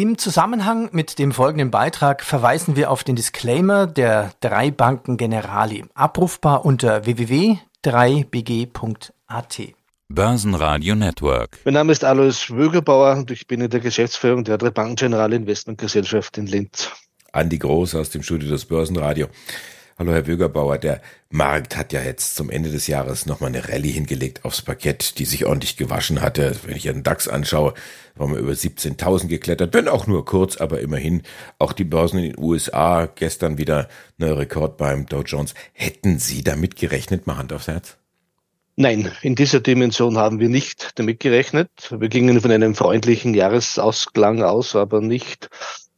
Im Zusammenhang mit dem folgenden Beitrag verweisen wir auf den Disclaimer der drei Banken Generali, abrufbar unter www.3bg.at. Börsenradio Network. Mein Name ist Alois Wögerbauer und ich bin in der Geschäftsführung der drei Banken Generali Investmentgesellschaft in Linz. Andi Groß aus dem Studio des Börsenradio. Hallo Herr Wögerbauer, der Markt hat ja jetzt zum Ende des Jahres nochmal eine Rallye hingelegt aufs Parkett, die sich ordentlich gewaschen hatte. Wenn ich den DAX anschaue, waren wir über 17.000 geklettert, wenn auch nur kurz, aber immerhin. Auch die Börsen in den USA, gestern wieder neuer Rekord beim Dow Jones. Hätten Sie damit gerechnet, mal Hand aufs Herz? Nein, in dieser Dimension haben wir nicht damit gerechnet. Wir gingen von einem freundlichen Jahresausklang aus, aber nicht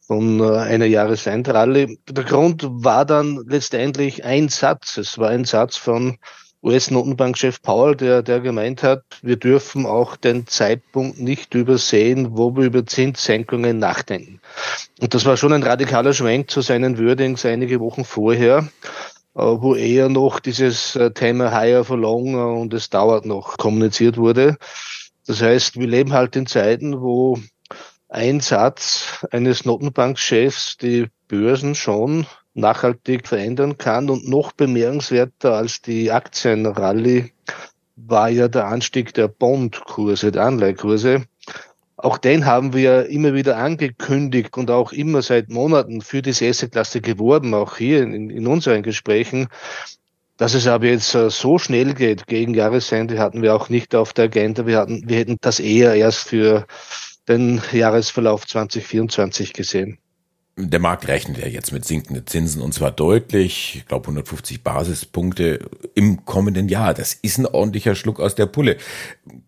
von äh, einer Jahresendrallye. Der Grund war dann letztendlich ein Satz. Es war ein Satz von US-Notenbankchef Paul, der, der gemeint hat, wir dürfen auch den Zeitpunkt nicht übersehen, wo wir über Zinssenkungen nachdenken. Und das war schon ein radikaler Schwenk zu seinen Wordings einige Wochen vorher, äh, wo eher noch dieses äh, Thema Higher for Longer und es dauert noch kommuniziert wurde. Das heißt, wir leben halt in Zeiten, wo ein Satz eines Notenbankchefs die Börsen schon nachhaltig verändern kann. Und noch bemerkenswerter als die Aktienrallye war ja der Anstieg der Bondkurse, der Anleihekurse. Auch den haben wir immer wieder angekündigt und auch immer seit Monaten für diese Assetklasse geworben, auch hier in, in unseren Gesprächen. Dass es aber jetzt so schnell geht gegen Jahresende hatten wir auch nicht auf der Agenda. Wir hatten, wir hätten das eher erst für den Jahresverlauf 2024 gesehen. Der Markt rechnet ja jetzt mit sinkenden Zinsen und zwar deutlich, ich glaube 150 Basispunkte im kommenden Jahr. Das ist ein ordentlicher Schluck aus der Pulle.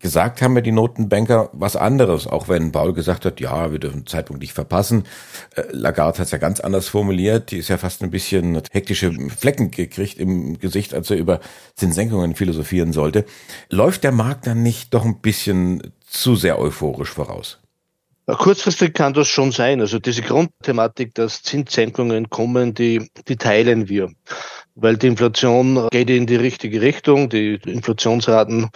Gesagt haben ja die Notenbanker was anderes, auch wenn Paul gesagt hat, ja, wir dürfen den Zeitpunkt nicht verpassen. Äh, Lagarde hat es ja ganz anders formuliert. Die ist ja fast ein bisschen hektische Flecken gekriegt im Gesicht, als er über Zinssenkungen philosophieren sollte. Läuft der Markt dann nicht doch ein bisschen zu sehr euphorisch voraus? Kurzfristig kann das schon sein. Also diese Grundthematik, dass Zinssenkungen kommen, die, die teilen wir. Weil die Inflation geht in die richtige Richtung. Die Inflationsraten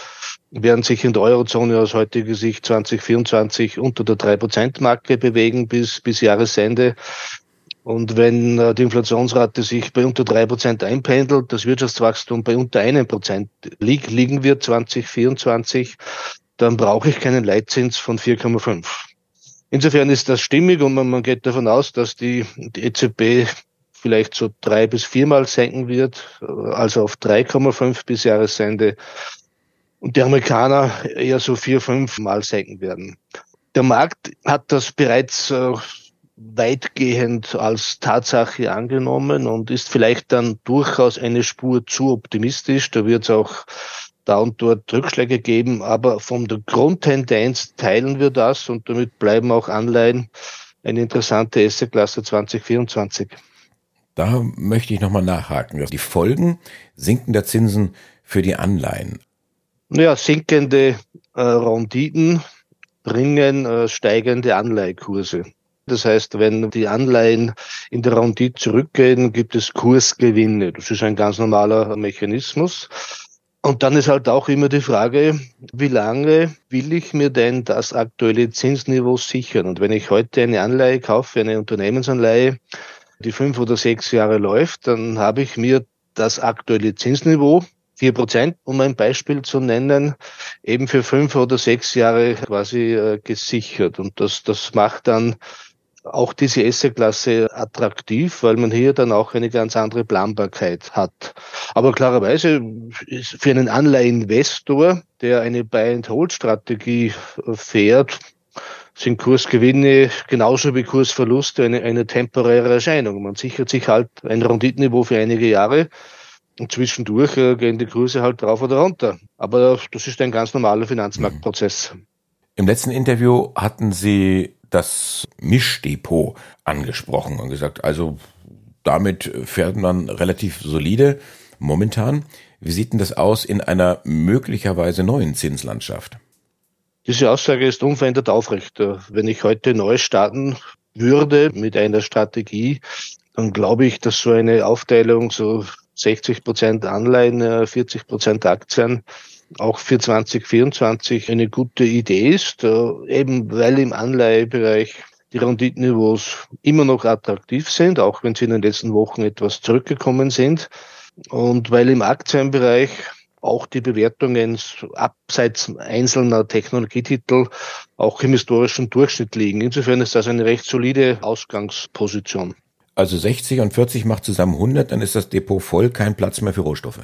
werden sich in der Eurozone aus heutiger Sicht 2024 unter der 3%-Marke bewegen bis, bis Jahresende. Und wenn äh, die Inflationsrate sich bei unter drei Prozent einpendelt, das Wirtschaftswachstum bei unter einem Prozent liegt, liegen wir 2024, dann brauche ich keinen Leitzins von 4,5. Insofern ist das stimmig und man, man geht davon aus, dass die, die EZB vielleicht so drei bis viermal senken wird, also auf 3,5 bis Jahresende. Und die Amerikaner eher so vier, fünf Mal senken werden. Der Markt hat das bereits äh, weitgehend als Tatsache angenommen und ist vielleicht dann durchaus eine Spur zu optimistisch. Da wird es auch da und dort Rückschläge geben, aber von der Grundtendenz teilen wir das und damit bleiben auch Anleihen eine interessante Assetklasse 2024. Da möchte ich nochmal nachhaken. Die Folgen sinkender Zinsen für die Anleihen. Naja, sinkende äh, Renditen bringen äh, steigende Anleihekurse. Das heißt, wenn die Anleihen in der Rendite zurückgehen, gibt es Kursgewinne. Das ist ein ganz normaler Mechanismus. Und dann ist halt auch immer die Frage, wie lange will ich mir denn das aktuelle Zinsniveau sichern? Und wenn ich heute eine Anleihe kaufe, eine Unternehmensanleihe, die fünf oder sechs Jahre läuft, dann habe ich mir das aktuelle Zinsniveau, vier Prozent, um ein Beispiel zu nennen, eben für fünf oder sechs Jahre quasi äh, gesichert. Und das, das macht dann auch diese Assetklasse attraktiv, weil man hier dann auch eine ganz andere Planbarkeit hat. Aber klarerweise ist für einen Anleiheinvestor, der eine Buy-and-Hold-Strategie fährt, sind Kursgewinne genauso wie Kursverluste eine, eine temporäre Erscheinung. Man sichert sich halt ein Renditeniveau für einige Jahre und zwischendurch äh, gehen die Kurse halt drauf oder runter. Aber das ist ein ganz normaler Finanzmarktprozess. Im letzten Interview hatten Sie das Mischdepot angesprochen und gesagt, also damit fährt man relativ solide momentan. Wie sieht denn das aus in einer möglicherweise neuen Zinslandschaft? Diese Aussage ist unverändert aufrecht. Wenn ich heute neu starten würde mit einer Strategie, dann glaube ich, dass so eine Aufteilung so 60 Prozent Anleihen, 40 Prozent Aktien auch für 2024 eine gute Idee ist, äh, eben weil im Anleihebereich die Renditeniveaus immer noch attraktiv sind, auch wenn sie in den letzten Wochen etwas zurückgekommen sind. Und weil im Aktienbereich auch die Bewertungen abseits einzelner Technologietitel auch im historischen Durchschnitt liegen. Insofern ist das eine recht solide Ausgangsposition. Also 60 und 40 macht zusammen 100, dann ist das Depot voll, kein Platz mehr für Rohstoffe.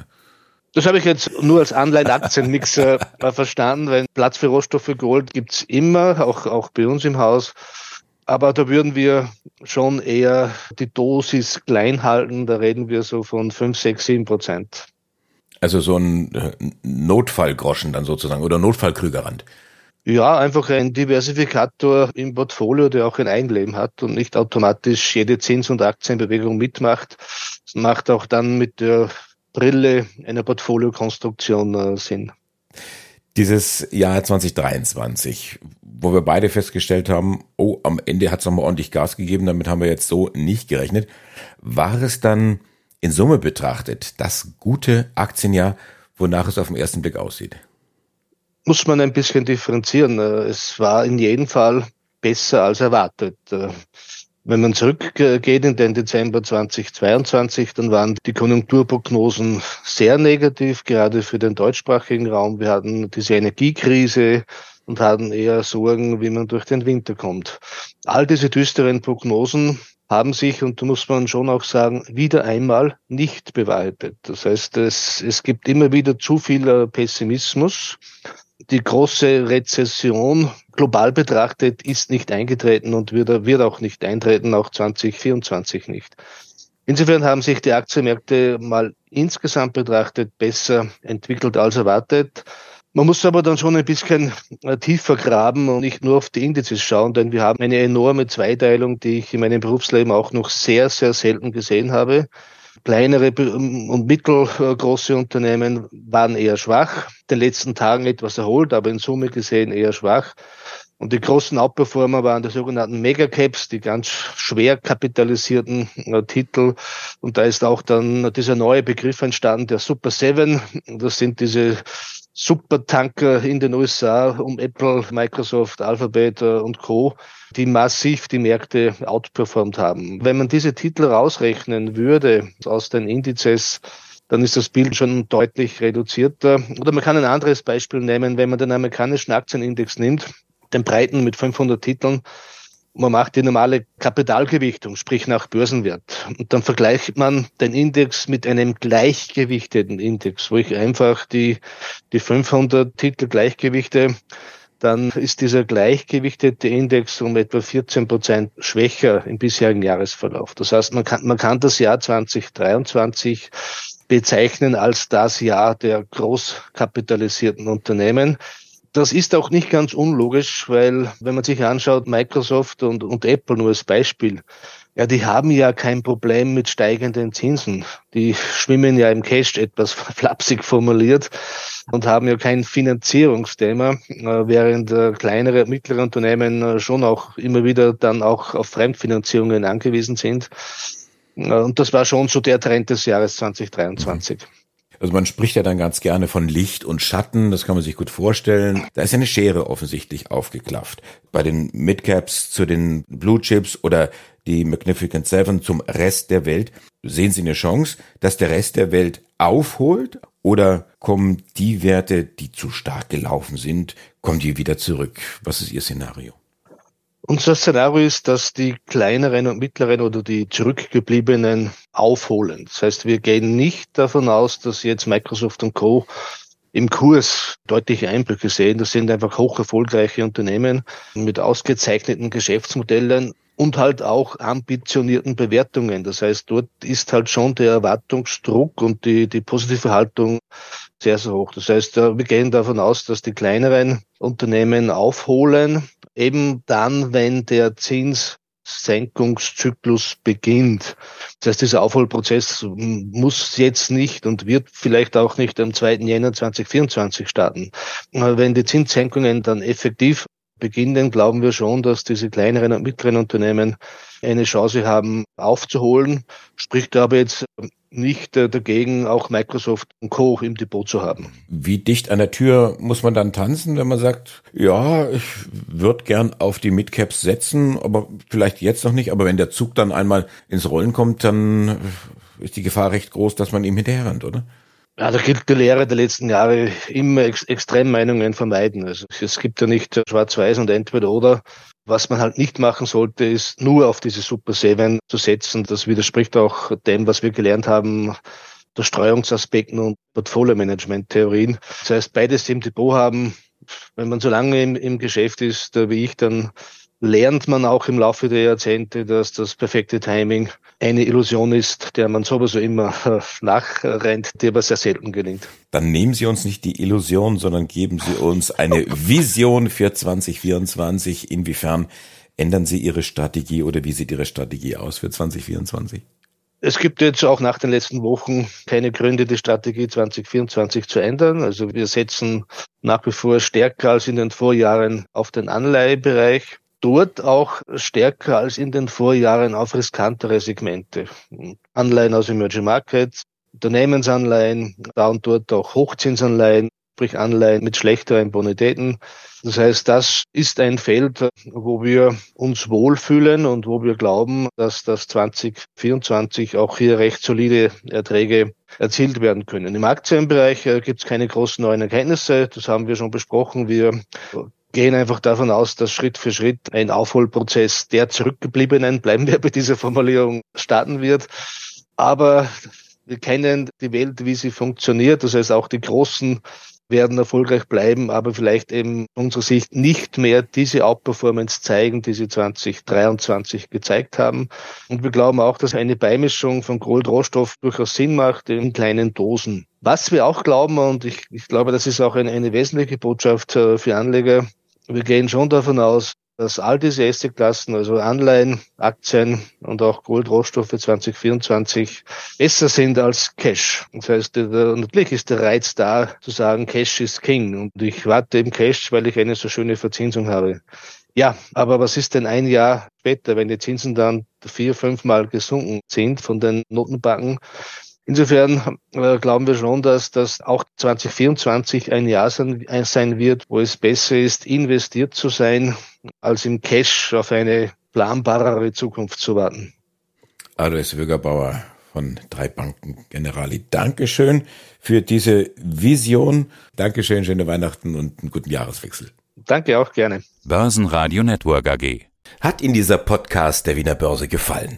Das habe ich jetzt nur als Anleihen-Aktienmix äh, verstanden, weil Platz für Rohstoffe Gold gibt's immer, auch, auch bei uns im Haus. Aber da würden wir schon eher die Dosis klein halten. Da reden wir so von 5, 6, 7 Prozent. Also so ein äh, Notfallgroschen dann sozusagen oder Notfallkrügerrand. Ja, einfach ein Diversifikator im Portfolio, der auch ein Eigenleben hat und nicht automatisch jede Zins- und Aktienbewegung mitmacht. Das macht auch dann mit der Brille einer Portfoliokonstruktion äh, Sinn. Dieses Jahr 2023, wo wir beide festgestellt haben, oh, am Ende hat es nochmal ordentlich Gas gegeben, damit haben wir jetzt so nicht gerechnet. War es dann in Summe betrachtet das gute Aktienjahr, wonach es auf den ersten Blick aussieht? Muss man ein bisschen differenzieren. Es war in jedem Fall besser als erwartet. Wenn man zurückgeht in den Dezember 2022, dann waren die Konjunkturprognosen sehr negativ, gerade für den deutschsprachigen Raum. Wir hatten diese Energiekrise und hatten eher Sorgen, wie man durch den Winter kommt. All diese düsteren Prognosen haben sich, und da muss man schon auch sagen, wieder einmal nicht bewahrheitet. Das heißt, es, es gibt immer wieder zu viel Pessimismus. Die große Rezession global betrachtet ist nicht eingetreten und wird, wird auch nicht eintreten, auch 2024 nicht. Insofern haben sich die Aktienmärkte mal insgesamt betrachtet besser entwickelt als erwartet. Man muss aber dann schon ein bisschen äh, tiefer graben und nicht nur auf die Indizes schauen, denn wir haben eine enorme Zweiteilung, die ich in meinem Berufsleben auch noch sehr, sehr selten gesehen habe. Kleinere und mittelgroße Unternehmen waren eher schwach, den letzten Tagen etwas erholt, aber in Summe gesehen eher schwach. Und die großen Outperformer waren die sogenannten Megacaps, die ganz schwer kapitalisierten äh, Titel. Und da ist auch dann dieser neue Begriff entstanden, der Super Seven. Das sind diese Supertanker in den USA um Apple, Microsoft, Alphabet äh, und Co., die massiv die Märkte outperformt haben. Wenn man diese Titel rausrechnen würde aus den Indizes, dann ist das Bild schon deutlich reduzierter. Oder man kann ein anderes Beispiel nehmen, wenn man den amerikanischen Aktienindex nimmt, den breiten mit 500 Titeln, man macht die normale Kapitalgewichtung, sprich nach Börsenwert. Und dann vergleicht man den Index mit einem gleichgewichteten Index, wo ich einfach die, die 500 Titel gleichgewichte. Dann ist dieser gleichgewichtete Index um etwa 14 Prozent schwächer im bisherigen Jahresverlauf. Das heißt, man kann, man kann das Jahr 2023 bezeichnen als das Jahr der großkapitalisierten Unternehmen. Das ist auch nicht ganz unlogisch, weil wenn man sich anschaut, Microsoft und, und Apple nur als Beispiel, ja, die haben ja kein Problem mit steigenden Zinsen. Die schwimmen ja im Cash etwas flapsig formuliert und haben ja kein Finanzierungsthema, äh, während äh, kleinere, mittlere Unternehmen äh, schon auch immer wieder dann auch auf Fremdfinanzierungen angewiesen sind. Und das war schon so der Trend des Jahres 2023. Also man spricht ja dann ganz gerne von Licht und Schatten, das kann man sich gut vorstellen. Da ist eine Schere offensichtlich aufgeklafft. Bei den Midcaps zu den Blue Chips oder die Magnificent Seven zum Rest der Welt. Sehen Sie eine Chance, dass der Rest der Welt aufholt oder kommen die Werte, die zu stark gelaufen sind, kommen die wieder zurück? Was ist Ihr Szenario? Unser Szenario ist, dass die kleineren und mittleren oder die zurückgebliebenen aufholen. Das heißt, wir gehen nicht davon aus, dass jetzt Microsoft und Co. im Kurs deutliche Einbrüche sehen. Das sind einfach hoch erfolgreiche Unternehmen mit ausgezeichneten Geschäftsmodellen und halt auch ambitionierten Bewertungen. Das heißt, dort ist halt schon der Erwartungsdruck und die, die positive Haltung sehr, sehr hoch. Das heißt, wir gehen davon aus, dass die kleineren Unternehmen aufholen, eben dann, wenn der Zinssenkungszyklus beginnt. Das heißt, dieser Aufholprozess muss jetzt nicht und wird vielleicht auch nicht am 2. Jänner 2024 starten. Wenn die Zinssenkungen dann effektiv beginnen, glauben wir schon, dass diese kleineren und mittleren Unternehmen eine Chance haben aufzuholen. Spricht aber jetzt nicht äh, dagegen, auch Microsoft und Co. im Depot zu haben. Wie dicht an der Tür muss man dann tanzen, wenn man sagt, ja, ich würde gern auf die Midcaps setzen, aber vielleicht jetzt noch nicht, aber wenn der Zug dann einmal ins Rollen kommt, dann ist die Gefahr recht groß, dass man ihm hinterherrennt, oder? Ja, da gilt die Lehre der letzten Jahre immer Ex Extremmeinungen vermeiden. Also es gibt ja nicht schwarz-weiß und entweder oder. Was man halt nicht machen sollte, ist nur auf diese Super Seven zu setzen. Das widerspricht auch dem, was wir gelernt haben, der Streuungsaspekten und Portfolio-Management-Theorien. Das heißt, beides im Depot haben, wenn man so lange im, im Geschäft ist wie ich, dann lernt man auch im Laufe der Jahrzehnte, dass das perfekte Timing eine Illusion ist, der man sowieso immer nachrennt, die aber sehr selten gelingt. Dann nehmen Sie uns nicht die Illusion, sondern geben Sie uns eine Vision für 2024. Inwiefern ändern Sie Ihre Strategie oder wie sieht Ihre Strategie aus für 2024? Es gibt jetzt auch nach den letzten Wochen keine Gründe, die Strategie 2024 zu ändern. Also wir setzen nach wie vor stärker als in den Vorjahren auf den Anleihebereich dort auch stärker als in den Vorjahren auf riskantere Segmente. Anleihen aus Emerging Markets, Unternehmensanleihen, da und dort auch Hochzinsanleihen, sprich Anleihen mit schlechteren Bonitäten. Das heißt, das ist ein Feld, wo wir uns wohlfühlen und wo wir glauben, dass das 2024 auch hier recht solide Erträge erzielt werden können. Im Aktienbereich äh, gibt es keine großen neuen Erkenntnisse. Das haben wir schon besprochen. Wir gehen einfach davon aus, dass Schritt für Schritt ein Aufholprozess der Zurückgebliebenen, bleiben wir bei dieser Formulierung, starten wird. Aber wir kennen die Welt, wie sie funktioniert. Das heißt, auch die Großen werden erfolgreich bleiben, aber vielleicht eben unserer Sicht nicht mehr diese Outperformance zeigen, die sie 2023 gezeigt haben. Und wir glauben auch, dass eine Beimischung von Gold-Rohstoff durchaus Sinn macht in kleinen Dosen. Was wir auch glauben, und ich, ich glaube, das ist auch eine, eine wesentliche Botschaft äh, für Anleger, wir gehen schon davon aus, dass all diese Assetklassen, also Anleihen, Aktien und auch Goldrohstoffe 2024 besser sind als Cash. Das heißt, natürlich ist der Reiz da, zu sagen, Cash ist King. Und ich warte eben Cash, weil ich eine so schöne Verzinsung habe. Ja, aber was ist denn ein Jahr später, wenn die Zinsen dann vier, fünfmal gesunken sind von den Notenbanken? Insofern äh, glauben wir schon, dass das auch 2024 ein Jahr sein, sein wird, wo es besser ist, investiert zu sein, als im Cash auf eine planbarere Zukunft zu warten. Alois Wögerbauer von drei Banken Generali. Dankeschön für diese Vision. Dankeschön, schöne Weihnachten und einen guten Jahreswechsel. Danke auch gerne. Börsenradio Network AG. Hat Ihnen dieser Podcast der Wiener Börse gefallen?